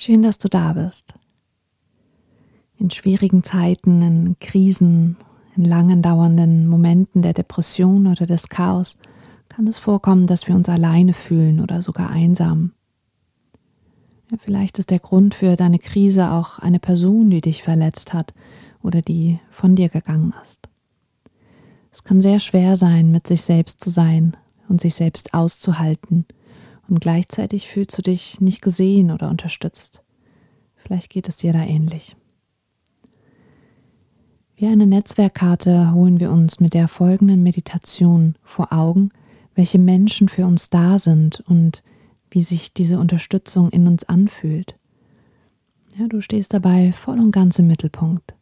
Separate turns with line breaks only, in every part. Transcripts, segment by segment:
Schön, dass du da bist. In schwierigen Zeiten, in Krisen, in langen dauernden Momenten der Depression oder des Chaos kann es vorkommen, dass wir uns alleine fühlen oder sogar einsam. Ja, vielleicht ist der Grund für deine Krise auch eine Person, die dich verletzt hat oder die von dir gegangen ist. Es kann sehr schwer sein, mit sich selbst zu sein und sich selbst auszuhalten und gleichzeitig fühlst du dich nicht gesehen oder unterstützt. Vielleicht geht es dir da ähnlich. Wie eine Netzwerkkarte holen wir uns mit der folgenden Meditation vor Augen, welche Menschen für uns da sind und wie sich diese Unterstützung in uns anfühlt. Ja, du stehst dabei voll und ganz im Mittelpunkt.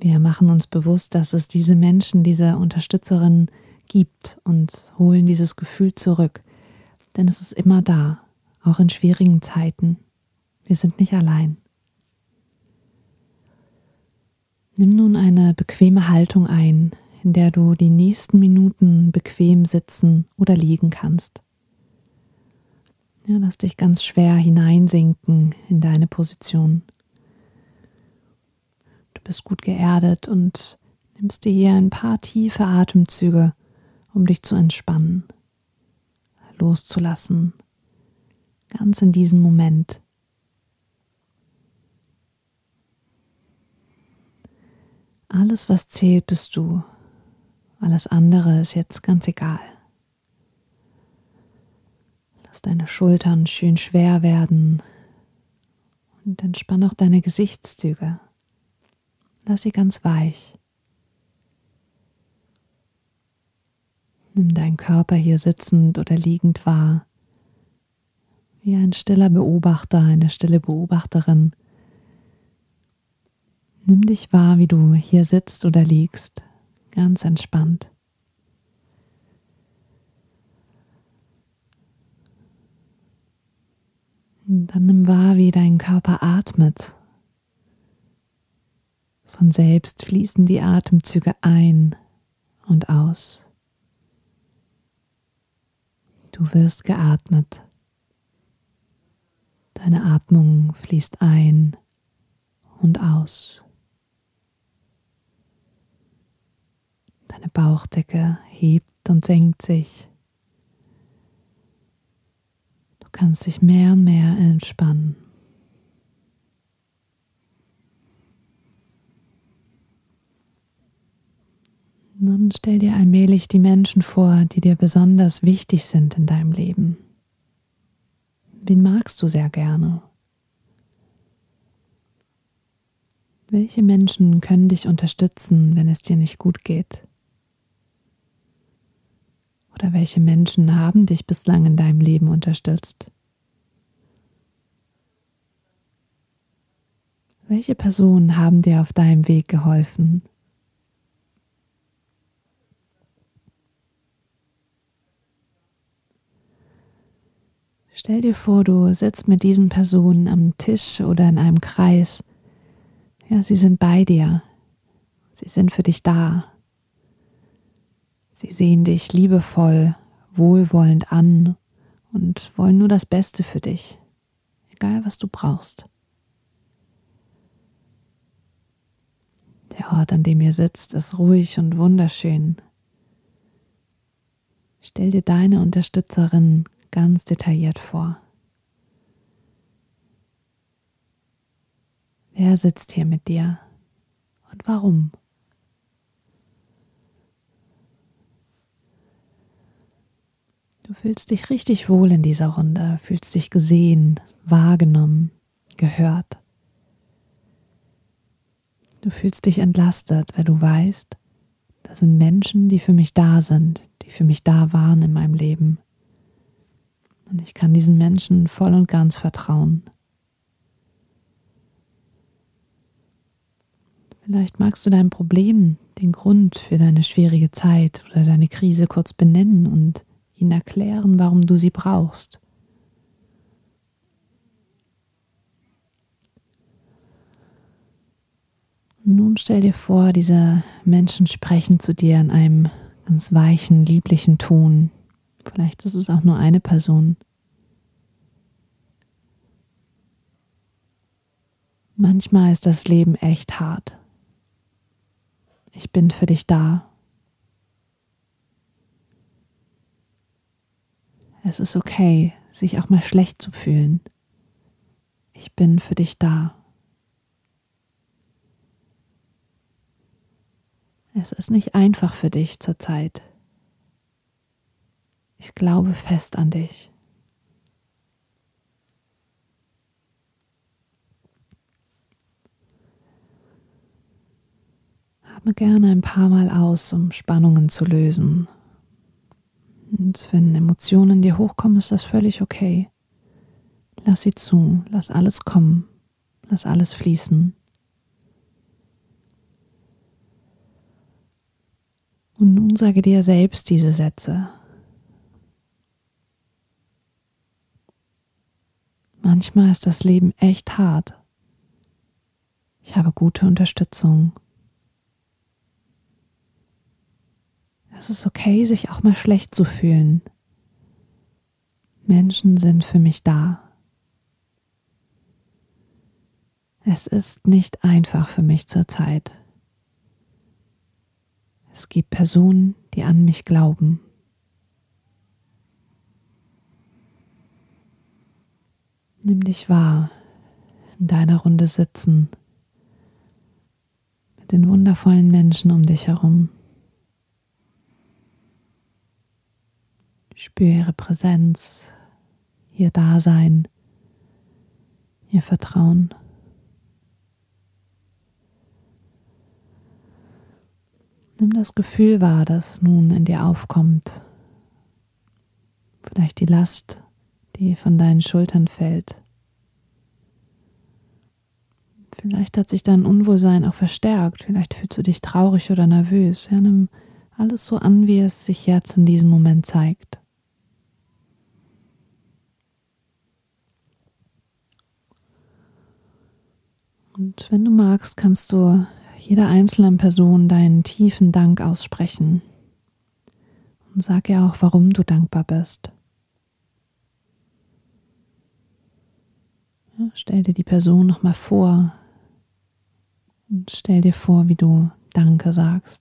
Wir machen uns bewusst, dass es diese Menschen, diese Unterstützerinnen gibt und holen dieses Gefühl zurück. Denn es ist immer da, auch in schwierigen Zeiten. Wir sind nicht allein. Nimm nun eine bequeme Haltung ein, in der du die nächsten Minuten bequem sitzen oder liegen kannst. Ja, lass dich ganz schwer hineinsinken in deine Position. Du bist gut geerdet und nimmst dir hier ein paar tiefe Atemzüge, um dich zu entspannen, loszulassen, ganz in diesem Moment. Alles, was zählt, bist du. Alles andere ist jetzt ganz egal. Lass deine Schultern schön schwer werden und entspann auch deine Gesichtszüge. Lass sie ganz weich. Nimm deinen Körper hier sitzend oder liegend wahr, wie ein stiller Beobachter, eine stille Beobachterin. Nimm dich wahr, wie du hier sitzt oder liegst, ganz entspannt. Und dann nimm wahr, wie dein Körper atmet. Von selbst fließen die Atemzüge ein und aus. Du wirst geatmet. Deine Atmung fließt ein und aus. Deine Bauchdecke hebt und senkt sich. Du kannst dich mehr und mehr entspannen. Dann stell dir allmählich die Menschen vor, die dir besonders wichtig sind in deinem Leben. Wen magst du sehr gerne? Welche Menschen können dich unterstützen, wenn es dir nicht gut geht? Oder welche Menschen haben dich bislang in deinem Leben unterstützt? Welche Personen haben dir auf deinem Weg geholfen? Stell dir vor, du sitzt mit diesen Personen am Tisch oder in einem Kreis. Ja, sie sind bei dir. Sie sind für dich da. Sie sehen dich liebevoll, wohlwollend an und wollen nur das Beste für dich, egal was du brauchst. Der Ort, an dem ihr sitzt, ist ruhig und wunderschön. Stell dir deine Unterstützerin ganz detailliert vor. Wer sitzt hier mit dir und warum? Du fühlst dich richtig wohl in dieser Runde, fühlst dich gesehen, wahrgenommen, gehört. Du fühlst dich entlastet, weil du weißt, das sind Menschen, die für mich da sind, die für mich da waren in meinem Leben. Und ich kann diesen Menschen voll und ganz vertrauen. Vielleicht magst du dein Problem, den Grund für deine schwierige Zeit oder deine Krise kurz benennen und ihnen erklären, warum du sie brauchst. Nun stell dir vor, diese Menschen sprechen zu dir in einem ganz weichen, lieblichen Ton, Vielleicht ist es auch nur eine Person. Manchmal ist das Leben echt hart. Ich bin für dich da. Es ist okay, sich auch mal schlecht zu fühlen. Ich bin für dich da. Es ist nicht einfach für dich zurzeit. Ich glaube fest an dich. Atme gerne ein paar Mal aus, um Spannungen zu lösen. Und wenn Emotionen dir hochkommen, ist das völlig okay. Lass sie zu, lass alles kommen, lass alles fließen. Und nun sage dir selbst diese Sätze. Manchmal ist das Leben echt hart. Ich habe gute Unterstützung. Es ist okay, sich auch mal schlecht zu fühlen. Menschen sind für mich da. Es ist nicht einfach für mich zurzeit. Es gibt Personen, die an mich glauben. Nimm dich wahr, in deiner Runde sitzen, mit den wundervollen Menschen um dich herum. Spür ihre Präsenz, ihr Dasein, ihr Vertrauen. Nimm das Gefühl wahr, das nun in dir aufkommt. Vielleicht die Last, die von deinen Schultern fällt. Vielleicht hat sich dein Unwohlsein auch verstärkt. Vielleicht fühlst du dich traurig oder nervös. Ja, nimm alles so an, wie es sich jetzt in diesem Moment zeigt. Und wenn du magst, kannst du jeder einzelnen Person deinen tiefen Dank aussprechen. Und sag ihr auch, warum du dankbar bist. Stell dir die Person nochmal vor und stell dir vor, wie du Danke sagst.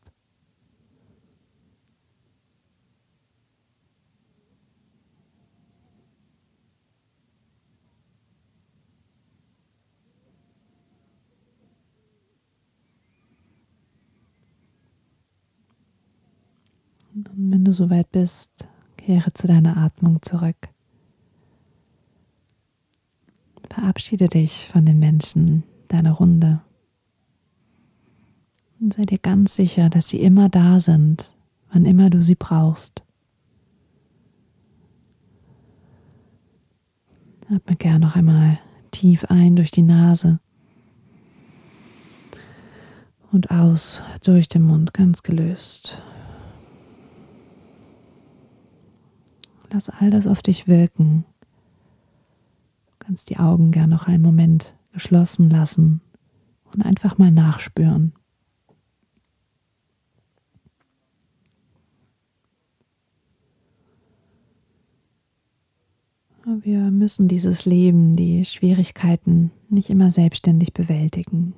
Und wenn du soweit bist, kehre zu deiner Atmung zurück. Verabschiede dich von den Menschen deiner Runde. Und sei dir ganz sicher, dass sie immer da sind, wann immer du sie brauchst. Atme gern noch einmal tief ein durch die Nase und aus durch den Mund ganz gelöst. Lass all das auf dich wirken. Kannst die Augen gern noch einen Moment geschlossen lassen und einfach mal nachspüren. Wir müssen dieses Leben, die Schwierigkeiten nicht immer selbstständig bewältigen.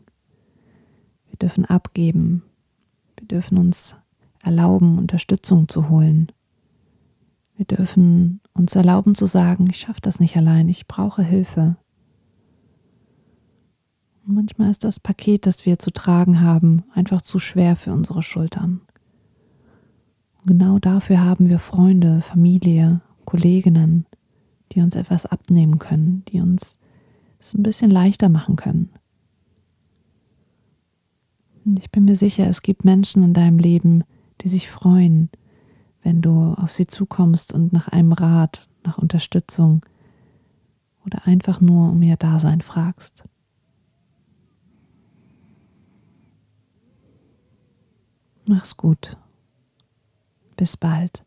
Wir dürfen abgeben. Wir dürfen uns erlauben, Unterstützung zu holen. Wir dürfen uns erlauben zu sagen, ich schaffe das nicht allein, ich brauche Hilfe. Und manchmal ist das Paket, das wir zu tragen haben, einfach zu schwer für unsere Schultern. Und genau dafür haben wir Freunde, Familie, Kolleginnen, die uns etwas abnehmen können, die uns es ein bisschen leichter machen können. Und ich bin mir sicher, es gibt Menschen in deinem Leben, die sich freuen, wenn du auf sie zukommst und nach einem Rat, nach Unterstützung oder einfach nur um ihr Dasein fragst. Mach's gut. Bis bald.